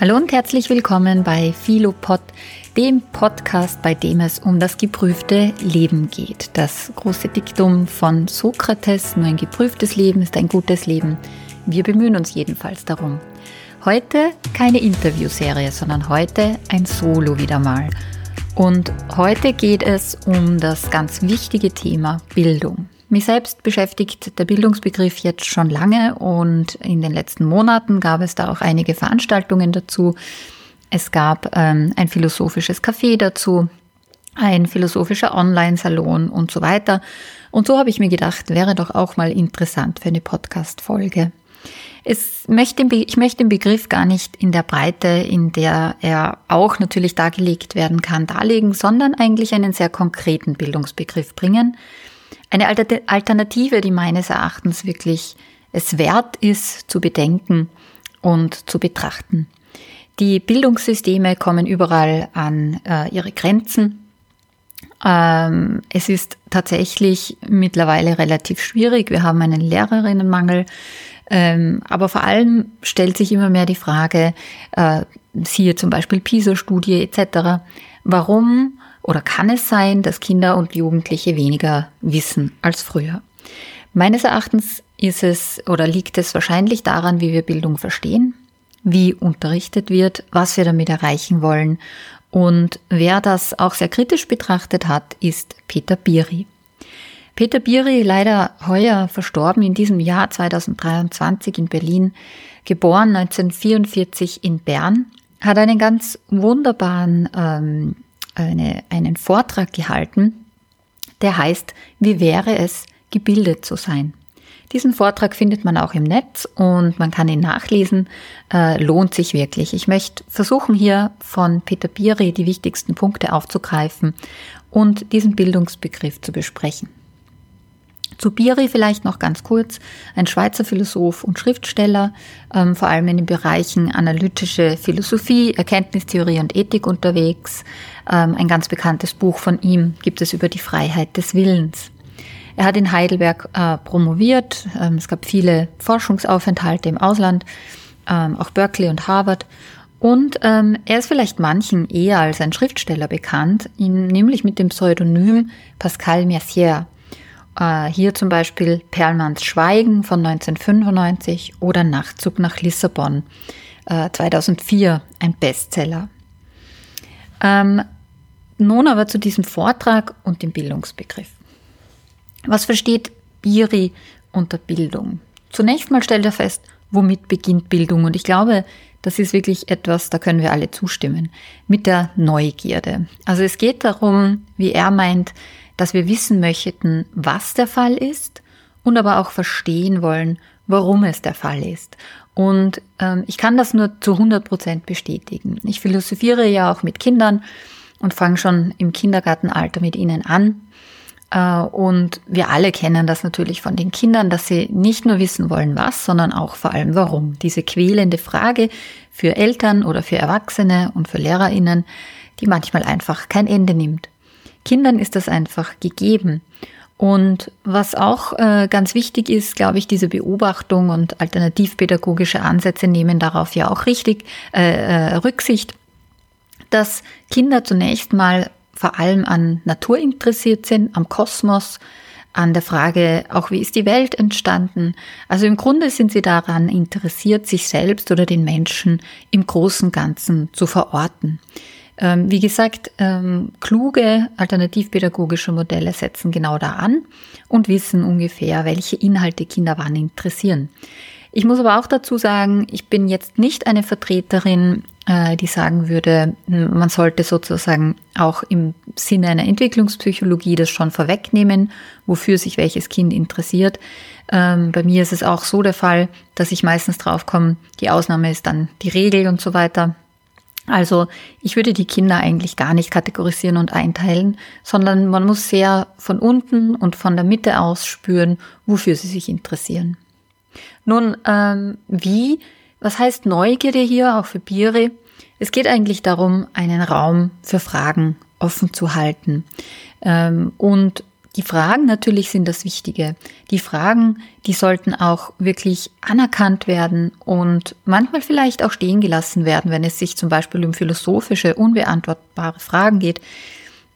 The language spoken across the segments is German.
Hallo und herzlich willkommen bei Philopod, dem Podcast, bei dem es um das geprüfte Leben geht. Das große Diktum von Sokrates, nur ein geprüftes Leben ist ein gutes Leben. Wir bemühen uns jedenfalls darum. Heute keine Interviewserie, sondern heute ein Solo wieder mal. Und heute geht es um das ganz wichtige Thema Bildung. Mich selbst beschäftigt der Bildungsbegriff jetzt schon lange und in den letzten Monaten gab es da auch einige Veranstaltungen dazu. Es gab ähm, ein philosophisches Café dazu, ein philosophischer Online-Salon und so weiter. Und so habe ich mir gedacht, wäre doch auch mal interessant für eine Podcast-Folge. Möchte, ich möchte den Begriff gar nicht in der Breite, in der er auch natürlich dargelegt werden kann, darlegen, sondern eigentlich einen sehr konkreten Bildungsbegriff bringen, eine Alternative, die meines Erachtens wirklich es wert ist zu bedenken und zu betrachten. Die Bildungssysteme kommen überall an äh, ihre Grenzen. Ähm, es ist tatsächlich mittlerweile relativ schwierig. Wir haben einen Lehrerinnenmangel. Ähm, aber vor allem stellt sich immer mehr die Frage, äh, siehe zum Beispiel PISA-Studie etc., warum oder kann es sein, dass Kinder und Jugendliche weniger wissen als früher? Meines Erachtens ist es oder liegt es wahrscheinlich daran, wie wir Bildung verstehen, wie unterrichtet wird, was wir damit erreichen wollen. Und wer das auch sehr kritisch betrachtet hat, ist Peter Biri. Peter Biri, leider heuer verstorben in diesem Jahr 2023 in Berlin, geboren 1944 in Bern, hat einen ganz wunderbaren ähm, eine, einen Vortrag gehalten, der heißt, wie wäre es, gebildet zu sein? Diesen Vortrag findet man auch im Netz und man kann ihn nachlesen, äh, lohnt sich wirklich. Ich möchte versuchen hier von Peter Biri die wichtigsten Punkte aufzugreifen und diesen Bildungsbegriff zu besprechen. Zu Biri vielleicht noch ganz kurz, ein Schweizer Philosoph und Schriftsteller, ähm, vor allem in den Bereichen analytische Philosophie, Erkenntnistheorie und Ethik unterwegs. Ähm, ein ganz bekanntes Buch von ihm gibt es über die Freiheit des Willens. Er hat in Heidelberg äh, promoviert, ähm, es gab viele Forschungsaufenthalte im Ausland, ähm, auch Berkeley und Harvard. Und ähm, er ist vielleicht manchen eher als ein Schriftsteller bekannt, ihn, nämlich mit dem Pseudonym Pascal Mercier. Äh, hier zum Beispiel Perlmanns Schweigen von 1995 oder Nachtzug nach Lissabon äh, 2004, ein Bestseller. Ähm, nun aber zu diesem Vortrag und dem Bildungsbegriff. Was versteht Biri unter Bildung? Zunächst mal stellt er fest, womit beginnt Bildung? Und ich glaube, das ist wirklich etwas, da können wir alle zustimmen, mit der Neugierde. Also es geht darum, wie er meint, dass wir wissen möchten, was der Fall ist und aber auch verstehen wollen, warum es der Fall ist. Und ähm, ich kann das nur zu 100 Prozent bestätigen. Ich philosophiere ja auch mit Kindern und fange schon im Kindergartenalter mit ihnen an. Äh, und wir alle kennen das natürlich von den Kindern, dass sie nicht nur wissen wollen, was, sondern auch vor allem warum. Diese quälende Frage für Eltern oder für Erwachsene und für Lehrerinnen, die manchmal einfach kein Ende nimmt. Kindern ist das einfach gegeben. Und was auch äh, ganz wichtig ist, glaube ich, diese Beobachtung und alternativpädagogische Ansätze nehmen darauf ja auch richtig äh, äh, Rücksicht, dass Kinder zunächst mal vor allem an Natur interessiert sind, am Kosmos, an der Frage, auch wie ist die Welt entstanden. Also im Grunde sind sie daran interessiert, sich selbst oder den Menschen im großen Ganzen zu verorten. Ähm, wie gesagt, ähm, kluge alternativpädagogische Modelle setzen genau da an und wissen ungefähr, welche Inhalte Kinder wann interessieren. Ich muss aber auch dazu sagen, ich bin jetzt nicht eine Vertreterin, äh, die sagen würde, man sollte sozusagen auch im Sinne einer Entwicklungspsychologie das schon vorwegnehmen, wofür sich welches Kind interessiert. Ähm, bei mir ist es auch so der Fall, dass ich meistens draufkomme, die Ausnahme ist dann die Regel und so weiter. Also ich würde die Kinder eigentlich gar nicht kategorisieren und einteilen, sondern man muss sehr von unten und von der Mitte aus spüren, wofür sie sich interessieren. Nun, ähm, wie? Was heißt Neugierde hier, auch für Biri? Es geht eigentlich darum, einen Raum für Fragen offen zu halten ähm, und die Fragen natürlich sind das Wichtige. Die Fragen, die sollten auch wirklich anerkannt werden und manchmal vielleicht auch stehen gelassen werden, wenn es sich zum Beispiel um philosophische, unbeantwortbare Fragen geht.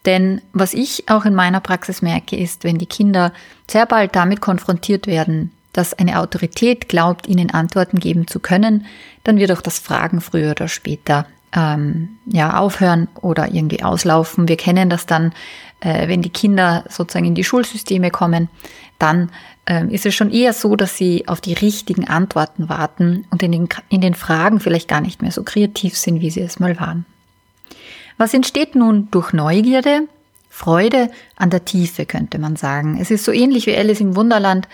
Denn was ich auch in meiner Praxis merke, ist, wenn die Kinder sehr bald damit konfrontiert werden, dass eine Autorität glaubt, ihnen Antworten geben zu können, dann wird auch das Fragen früher oder später ähm, ja aufhören oder irgendwie auslaufen. Wir kennen das dann, äh, wenn die Kinder sozusagen in die Schulsysteme kommen, dann ähm, ist es schon eher so, dass sie auf die richtigen Antworten warten und in den, in den Fragen vielleicht gar nicht mehr so kreativ sind, wie sie es mal waren. Was entsteht nun durch Neugierde? Freude an der Tiefe, könnte man sagen. Es ist so ähnlich wie Alice im Wunderland,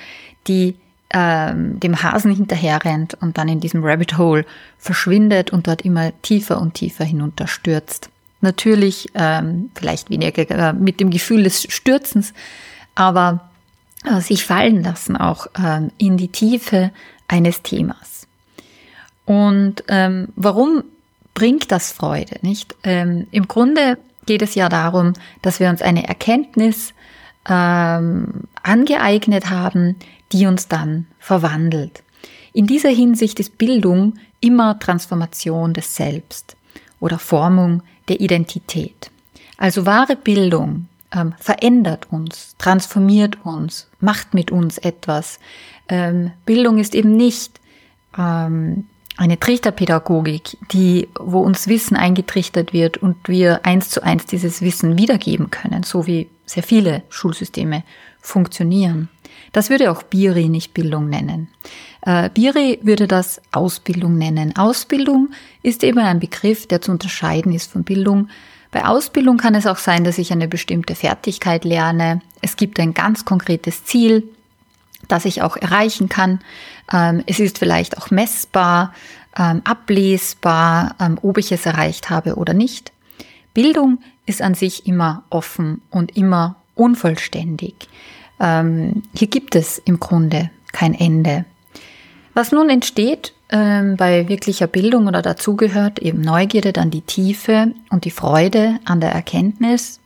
die ähm, dem Hasen hinterherrennt und dann in diesem Rabbit Hole verschwindet und dort immer tiefer und tiefer hinunterstürzt. Natürlich ähm, vielleicht weniger äh, mit dem Gefühl des Stürzens, aber äh, sich fallen lassen auch ähm, in die Tiefe eines Themas. Und ähm, warum bringt das Freude, nicht? Ähm, Im Grunde geht es ja darum, dass wir uns eine Erkenntnis ähm, angeeignet haben, die uns dann verwandelt. In dieser Hinsicht ist Bildung immer Transformation des Selbst oder Formung der Identität. Also wahre Bildung ähm, verändert uns, transformiert uns, macht mit uns etwas. Ähm, Bildung ist eben nicht ähm, eine Trichterpädagogik, die, wo uns Wissen eingetrichtert wird und wir eins zu eins dieses Wissen wiedergeben können, so wie sehr viele Schulsysteme funktionieren. Das würde auch Biri nicht Bildung nennen. Äh, Biri würde das Ausbildung nennen. Ausbildung ist eben ein Begriff, der zu unterscheiden ist von Bildung. Bei Ausbildung kann es auch sein, dass ich eine bestimmte Fertigkeit lerne. Es gibt ein ganz konkretes Ziel, das ich auch erreichen kann. Ähm, es ist vielleicht auch messbar, ähm, ablesbar, ähm, ob ich es erreicht habe oder nicht. Bildung ist an sich immer offen und immer unvollständig. Hier gibt es im Grunde kein Ende. Was nun entsteht ähm, bei wirklicher Bildung oder dazugehört, eben Neugierde, dann die Tiefe und die Freude an der Erkenntnis.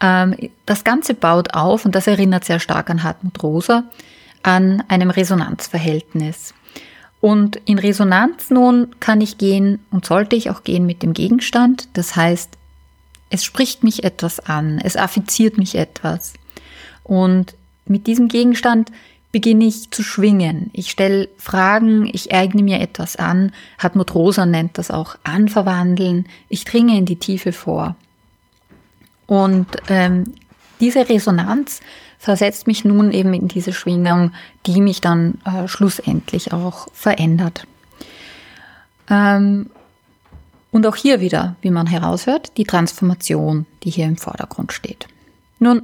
Ähm, das Ganze baut auf, und das erinnert sehr stark an Hartmut Rosa, an einem Resonanzverhältnis. Und in Resonanz nun kann ich gehen und sollte ich auch gehen mit dem Gegenstand. Das heißt, es spricht mich etwas an, es affiziert mich etwas. Und mit diesem Gegenstand beginne ich zu schwingen. Ich stelle Fragen, ich eigne mir etwas an. Hartmut Rosa nennt das auch anverwandeln. Ich dringe in die Tiefe vor. Und ähm, diese Resonanz versetzt mich nun eben in diese Schwingung, die mich dann äh, schlussendlich auch verändert. Ähm, und auch hier wieder, wie man heraushört, die Transformation, die hier im Vordergrund steht. Nun,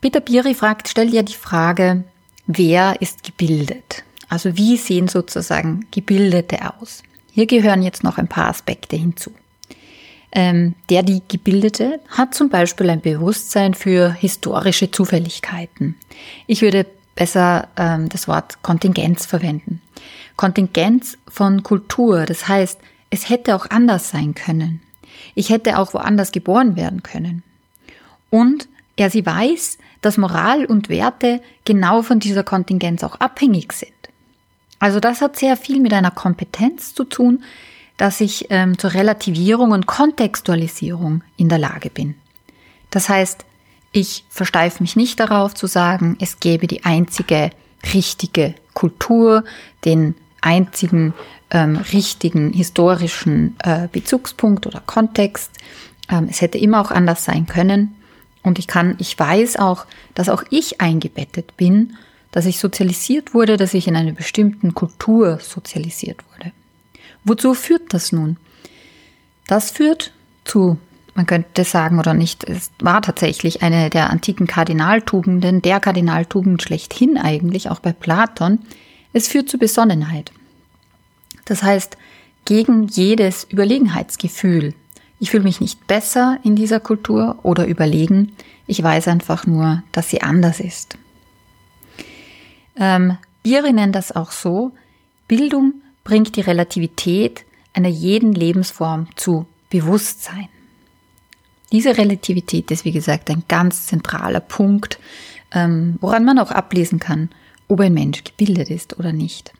Peter Biri fragt, stellt ja die Frage, wer ist gebildet? Also wie sehen sozusagen Gebildete aus? Hier gehören jetzt noch ein paar Aspekte hinzu. Ähm, der, die Gebildete, hat zum Beispiel ein Bewusstsein für historische Zufälligkeiten. Ich würde besser ähm, das Wort Kontingenz verwenden. Kontingenz von Kultur, das heißt, es hätte auch anders sein können. Ich hätte auch woanders geboren werden können. Und er sie weiß, dass Moral und Werte genau von dieser Kontingenz auch abhängig sind. Also das hat sehr viel mit einer Kompetenz zu tun, dass ich ähm, zur Relativierung und Kontextualisierung in der Lage bin. Das heißt, ich versteife mich nicht darauf zu sagen, es gäbe die einzige richtige Kultur, den einzigen ähm, richtigen historischen äh, Bezugspunkt oder Kontext. Ähm, es hätte immer auch anders sein können. Und ich kann, ich weiß auch, dass auch ich eingebettet bin, dass ich sozialisiert wurde, dass ich in einer bestimmten Kultur sozialisiert wurde. Wozu führt das nun? Das führt zu, man könnte sagen oder nicht, es war tatsächlich eine der antiken Kardinaltugenden, der Kardinaltugend schlechthin eigentlich, auch bei Platon. Es führt zu Besonnenheit. Das heißt, gegen jedes Überlegenheitsgefühl, ich fühle mich nicht besser in dieser Kultur oder überlegen. Ich weiß einfach nur, dass sie anders ist. Ähm, Biri nennt das auch so. Bildung bringt die Relativität einer jeden Lebensform zu Bewusstsein. Diese Relativität ist, wie gesagt, ein ganz zentraler Punkt, ähm, woran man auch ablesen kann, ob ein Mensch gebildet ist oder nicht.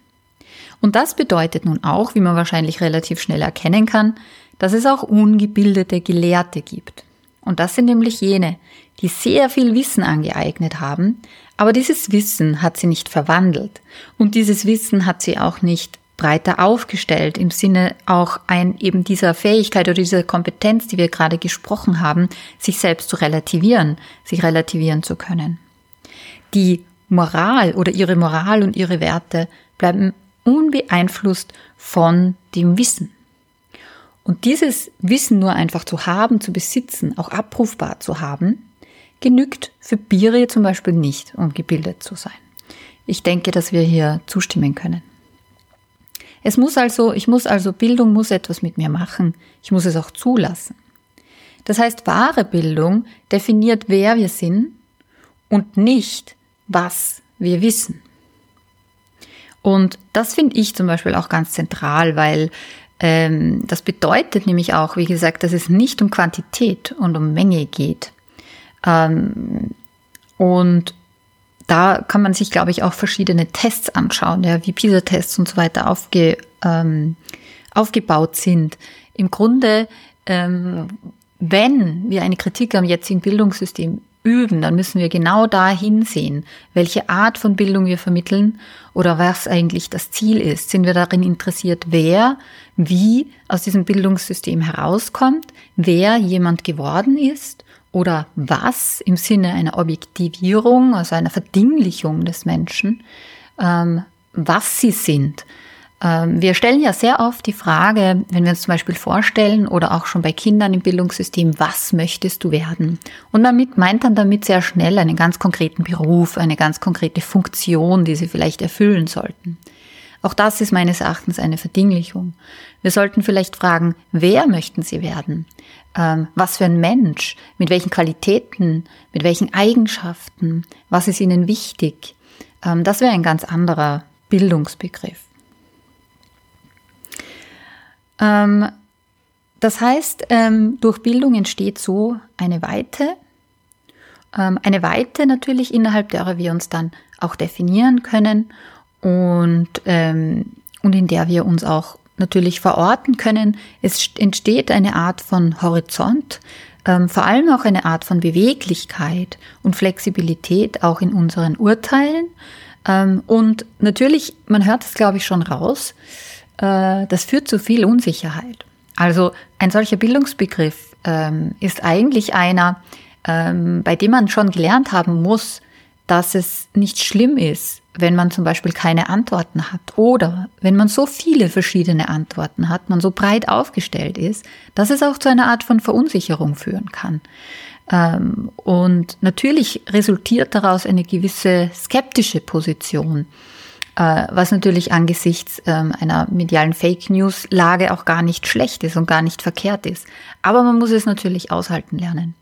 Und das bedeutet nun auch, wie man wahrscheinlich relativ schnell erkennen kann, dass es auch ungebildete Gelehrte gibt. Und das sind nämlich jene, die sehr viel Wissen angeeignet haben, aber dieses Wissen hat sie nicht verwandelt und dieses Wissen hat sie auch nicht breiter aufgestellt im Sinne auch ein eben dieser Fähigkeit oder dieser Kompetenz, die wir gerade gesprochen haben, sich selbst zu relativieren, sich relativieren zu können. Die Moral oder ihre Moral und ihre Werte bleiben unbeeinflusst von dem Wissen. Und dieses Wissen nur einfach zu haben, zu besitzen, auch abrufbar zu haben, genügt für Biri zum Beispiel nicht, um gebildet zu sein. Ich denke, dass wir hier zustimmen können. Es muss also, ich muss also, Bildung muss etwas mit mir machen. Ich muss es auch zulassen. Das heißt, wahre Bildung definiert, wer wir sind und nicht, was wir wissen. Und das finde ich zum Beispiel auch ganz zentral, weil ähm, das bedeutet nämlich auch, wie gesagt, dass es nicht um Quantität und um Menge geht. Ähm, und da kann man sich, glaube ich, auch verschiedene Tests anschauen, ja, wie PISA-Tests und so weiter aufge, ähm, aufgebaut sind. Im Grunde, ähm, wenn wir eine Kritik am jetzigen Bildungssystem üben, dann müssen wir genau da hinsehen, welche Art von Bildung wir vermitteln oder was eigentlich das Ziel ist. Sind wir darin interessiert, wer wie aus diesem Bildungssystem herauskommt, wer jemand geworden ist oder was im Sinne einer Objektivierung, also einer Verdinglichung des Menschen, ähm, was sie sind wir stellen ja sehr oft die Frage, wenn wir uns zum Beispiel vorstellen oder auch schon bei Kindern im Bildungssystem, was möchtest du werden? Und damit meint dann damit sehr schnell einen ganz konkreten Beruf, eine ganz konkrete Funktion, die sie vielleicht erfüllen sollten. Auch das ist meines Erachtens eine Verdinglichung. Wir sollten vielleicht fragen, wer möchten sie werden? Ähm, was für ein Mensch? Mit welchen Qualitäten? Mit welchen Eigenschaften? Was ist ihnen wichtig? Ähm, das wäre ein ganz anderer Bildungsbegriff. Ähm, das heißt, ähm, durch Bildung entsteht so eine Weite, ähm, eine Weite natürlich, innerhalb derer wir uns dann auch definieren können und, ähm, und in der wir uns auch natürlich verorten können. Es entsteht eine Art von Horizont, ähm, vor allem auch eine Art von Beweglichkeit und Flexibilität auch in unseren Urteilen. Ähm, und natürlich, man hört es, glaube ich, schon raus, äh, das führt zu viel Unsicherheit. Also ein solcher Bildungsbegriff ähm, ist eigentlich einer, ähm, bei dem man schon gelernt haben muss, dass es nicht schlimm ist, wenn man zum Beispiel keine Antworten hat oder wenn man so viele verschiedene Antworten hat, man so breit aufgestellt ist, dass es auch zu einer Art von Verunsicherung führen kann. Ähm, und natürlich resultiert daraus eine gewisse skeptische Position was natürlich angesichts ähm, einer medialen Fake News Lage auch gar nicht schlecht ist und gar nicht verkehrt ist. Aber man muss es natürlich aushalten lernen.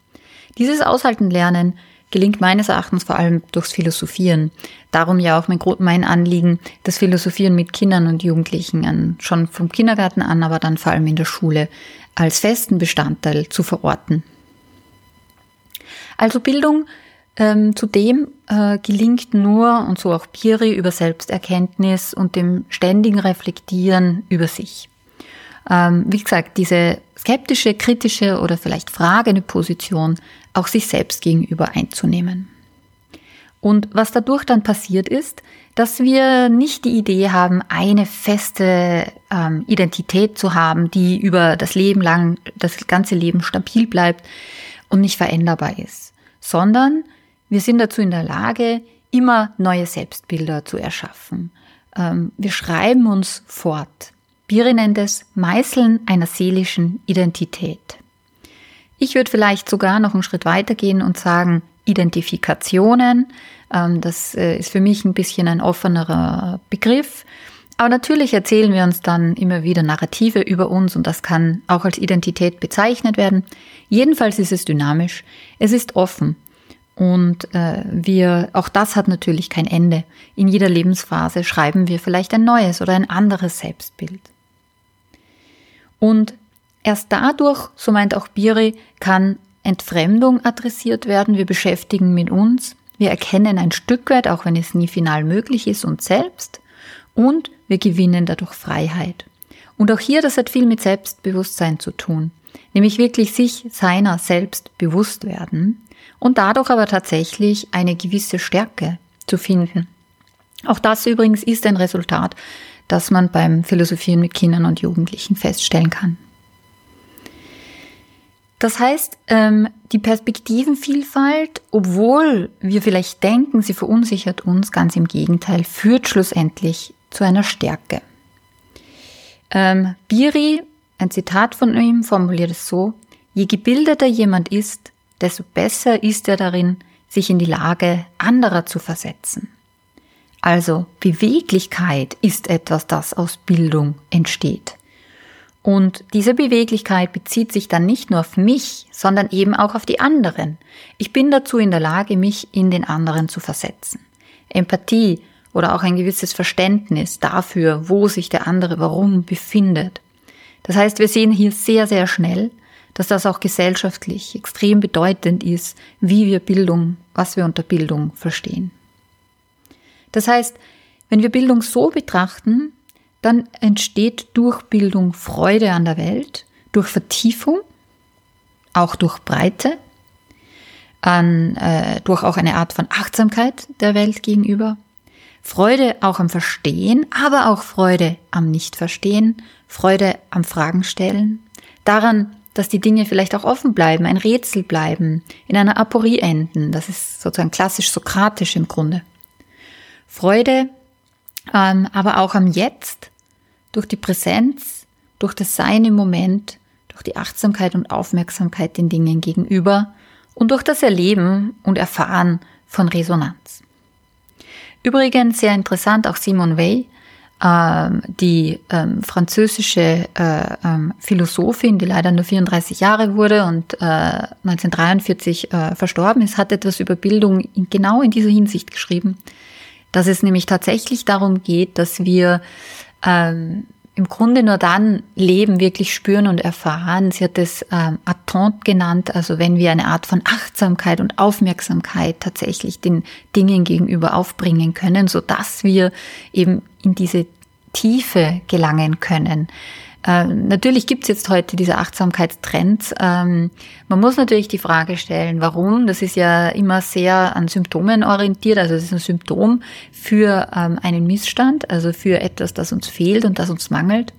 Dieses Aushalten lernen gelingt meines Erachtens vor allem durchs Philosophieren. Darum ja auch mein, mein Anliegen, das Philosophieren mit Kindern und Jugendlichen an, schon vom Kindergarten an, aber dann vor allem in der Schule als festen Bestandteil zu verorten. Also Bildung ähm, zudem äh, gelingt nur, und so auch Piri, über Selbsterkenntnis und dem ständigen Reflektieren über sich. Ähm, wie gesagt, diese skeptische, kritische oder vielleicht fragende Position auch sich selbst gegenüber einzunehmen. Und was dadurch dann passiert ist, dass wir nicht die Idee haben, eine feste ähm, Identität zu haben, die über das Leben lang, das ganze Leben stabil bleibt und nicht veränderbar ist, sondern wir sind dazu in der Lage, immer neue Selbstbilder zu erschaffen. Ähm, wir schreiben uns fort. Biri nennt es Meißeln einer seelischen Identität. Ich würde vielleicht sogar noch einen Schritt weiter gehen und sagen Identifikationen. Ähm, das äh, ist für mich ein bisschen ein offenerer Begriff. Aber natürlich erzählen wir uns dann immer wieder Narrative über uns und das kann auch als Identität bezeichnet werden. Jedenfalls ist es dynamisch. Es ist offen. Und äh, wir, auch das hat natürlich kein Ende. In jeder Lebensphase schreiben wir vielleicht ein neues oder ein anderes Selbstbild. Und erst dadurch, so meint auch Biri, kann Entfremdung adressiert werden, wir beschäftigen mit uns, wir erkennen ein Stück weit, auch wenn es nie final möglich ist, uns selbst und wir gewinnen dadurch Freiheit. Und auch hier, das hat viel mit Selbstbewusstsein zu tun, nämlich wirklich sich seiner selbst bewusst werden und dadurch aber tatsächlich eine gewisse Stärke zu finden. Auch das übrigens ist ein Resultat, das man beim Philosophieren mit Kindern und Jugendlichen feststellen kann. Das heißt, ähm, die Perspektivenvielfalt, obwohl wir vielleicht denken, sie verunsichert uns, ganz im Gegenteil, führt schlussendlich zu einer Stärke. Ähm, Biri, ein Zitat von ihm, formuliert es so, je gebildeter jemand ist, desto besser ist er darin, sich in die Lage anderer zu versetzen. Also Beweglichkeit ist etwas, das aus Bildung entsteht. Und diese Beweglichkeit bezieht sich dann nicht nur auf mich, sondern eben auch auf die anderen. Ich bin dazu in der Lage, mich in den anderen zu versetzen. Empathie oder auch ein gewisses Verständnis dafür, wo sich der andere warum befindet. Das heißt, wir sehen hier sehr, sehr schnell, dass das auch gesellschaftlich extrem bedeutend ist, wie wir Bildung, was wir unter Bildung verstehen. Das heißt, wenn wir Bildung so betrachten, dann entsteht durch Bildung Freude an der Welt, durch Vertiefung, auch durch Breite, an, äh, durch auch eine Art von Achtsamkeit der Welt gegenüber, Freude auch am Verstehen, aber auch Freude am Nichtverstehen, Freude am Fragen stellen, daran, dass die Dinge vielleicht auch offen bleiben, ein Rätsel bleiben, in einer Aporie enden. Das ist sozusagen klassisch sokratisch im Grunde. Freude, ähm, aber auch am Jetzt, durch die Präsenz, durch das Sein im Moment, durch die Achtsamkeit und Aufmerksamkeit den Dingen gegenüber und durch das Erleben und Erfahren von Resonanz. Übrigens sehr interessant, auch Simone Weil, ähm, die ähm, französische äh, ähm, Philosophin, die leider nur 34 Jahre wurde und äh, 1943 äh, verstorben ist, hat etwas über Bildung in, genau in dieser Hinsicht geschrieben dass es nämlich tatsächlich darum geht, dass wir ähm, im Grunde nur dann Leben wirklich spüren und erfahren. Sie hat es ähm, Attente genannt, also wenn wir eine Art von Achtsamkeit und Aufmerksamkeit tatsächlich den Dingen gegenüber aufbringen können, so dass wir eben in diese Tiefe gelangen können. Ähm, natürlich gibt es jetzt heute diese Achtsamkeitstrends. Ähm, man muss natürlich die Frage stellen, warum. Das ist ja immer sehr an Symptomen orientiert. Also es ist ein Symptom für ähm, einen Missstand, also für etwas, das uns fehlt und das uns mangelt.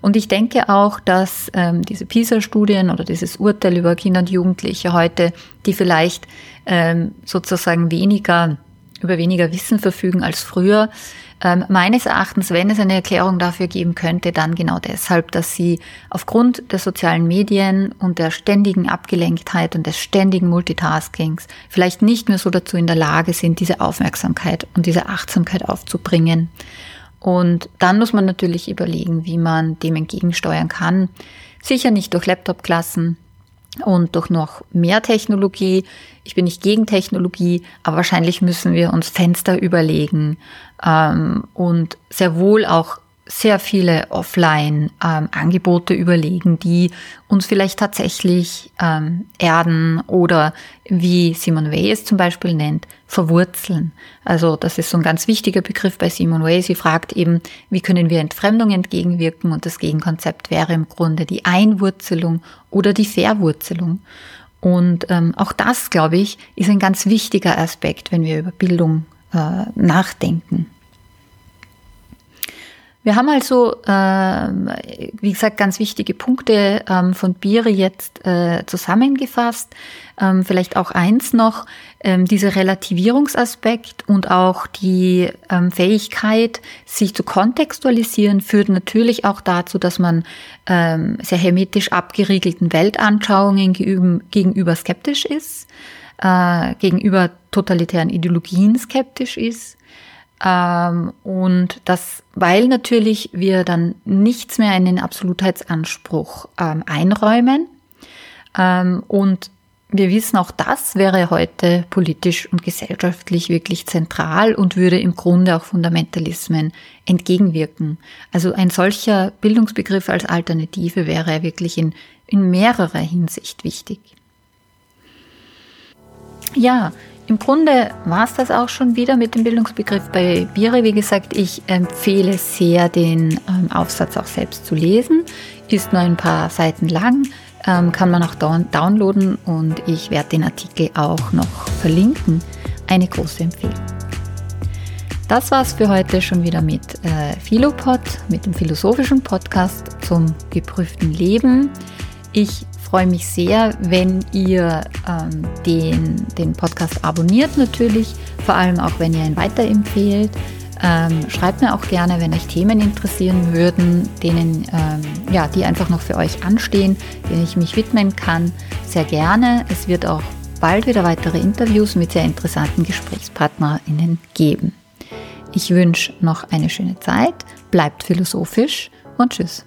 Und ich denke auch, dass ähm, diese PISA-Studien oder dieses Urteil über Kinder und Jugendliche heute, die vielleicht ähm, sozusagen weniger über weniger Wissen verfügen als früher, ähm, meines Erachtens, wenn es eine Erklärung dafür geben könnte, dann genau deshalb, dass sie aufgrund der sozialen Medien und der ständigen Abgelenktheit und des ständigen Multitaskings vielleicht nicht mehr so dazu in der Lage sind, diese Aufmerksamkeit und diese Achtsamkeit aufzubringen. Und dann muss man natürlich überlegen, wie man dem entgegensteuern kann. Sicher nicht durch Laptop-Klassen, und durch noch mehr Technologie. Ich bin nicht gegen Technologie, aber wahrscheinlich müssen wir uns Fenster überlegen ähm, und sehr wohl auch sehr viele Offline-Angebote ähm, überlegen, die uns vielleicht tatsächlich ähm, erden oder wie Simon Way es zum Beispiel nennt, verwurzeln. Also das ist so ein ganz wichtiger Begriff bei Simon Way. Sie fragt eben, wie können wir Entfremdung entgegenwirken und das Gegenkonzept wäre im Grunde die Einwurzelung oder die Verwurzelung. Und ähm, auch das, glaube ich, ist ein ganz wichtiger Aspekt, wenn wir über Bildung äh, nachdenken. Wir haben also, äh, wie gesagt, ganz wichtige Punkte ähm, von Biere jetzt äh, zusammengefasst. Ähm, vielleicht auch eins noch, ähm, dieser Relativierungsaspekt und auch die ähm, Fähigkeit, sich zu kontextualisieren, führt natürlich auch dazu, dass man ähm, sehr hermetisch abgeriegelten Weltanschauungen gegenüber skeptisch ist, äh, gegenüber totalitären Ideologien skeptisch ist ähm, und das, weil natürlich wir dann nichts mehr in den Absolutheitsanspruch ähm, einräumen. Ähm, und wir wissen, auch das wäre heute politisch und gesellschaftlich wirklich zentral und würde im Grunde auch Fundamentalismen entgegenwirken. Also ein solcher Bildungsbegriff als Alternative wäre wirklich in, in mehrerer Hinsicht wichtig. Ja, im Grunde war es das auch schon wieder mit dem Bildungsbegriff bei Bire. Wie gesagt, ich empfehle sehr, den ähm, Aufsatz auch selbst zu lesen. Ist nur ein paar Seiten lang, ähm, kann man auch down downloaden und ich werde den Artikel auch noch verlinken. Eine große Empfehlung. Das war's für heute schon wieder mit äh, Philopod, mit dem philosophischen Podcast zum geprüften Leben. Ich freue mich sehr, wenn ihr ähm, den, den Podcast abonniert natürlich, vor allem auch wenn ihr ihn weiterempfehlt. Ähm, schreibt mir auch gerne, wenn euch Themen interessieren würden, denen, ähm, ja, die einfach noch für euch anstehen, denen ich mich widmen kann. Sehr gerne. Es wird auch bald wieder weitere Interviews mit sehr interessanten GesprächspartnerInnen geben. Ich wünsche noch eine schöne Zeit, bleibt philosophisch und tschüss.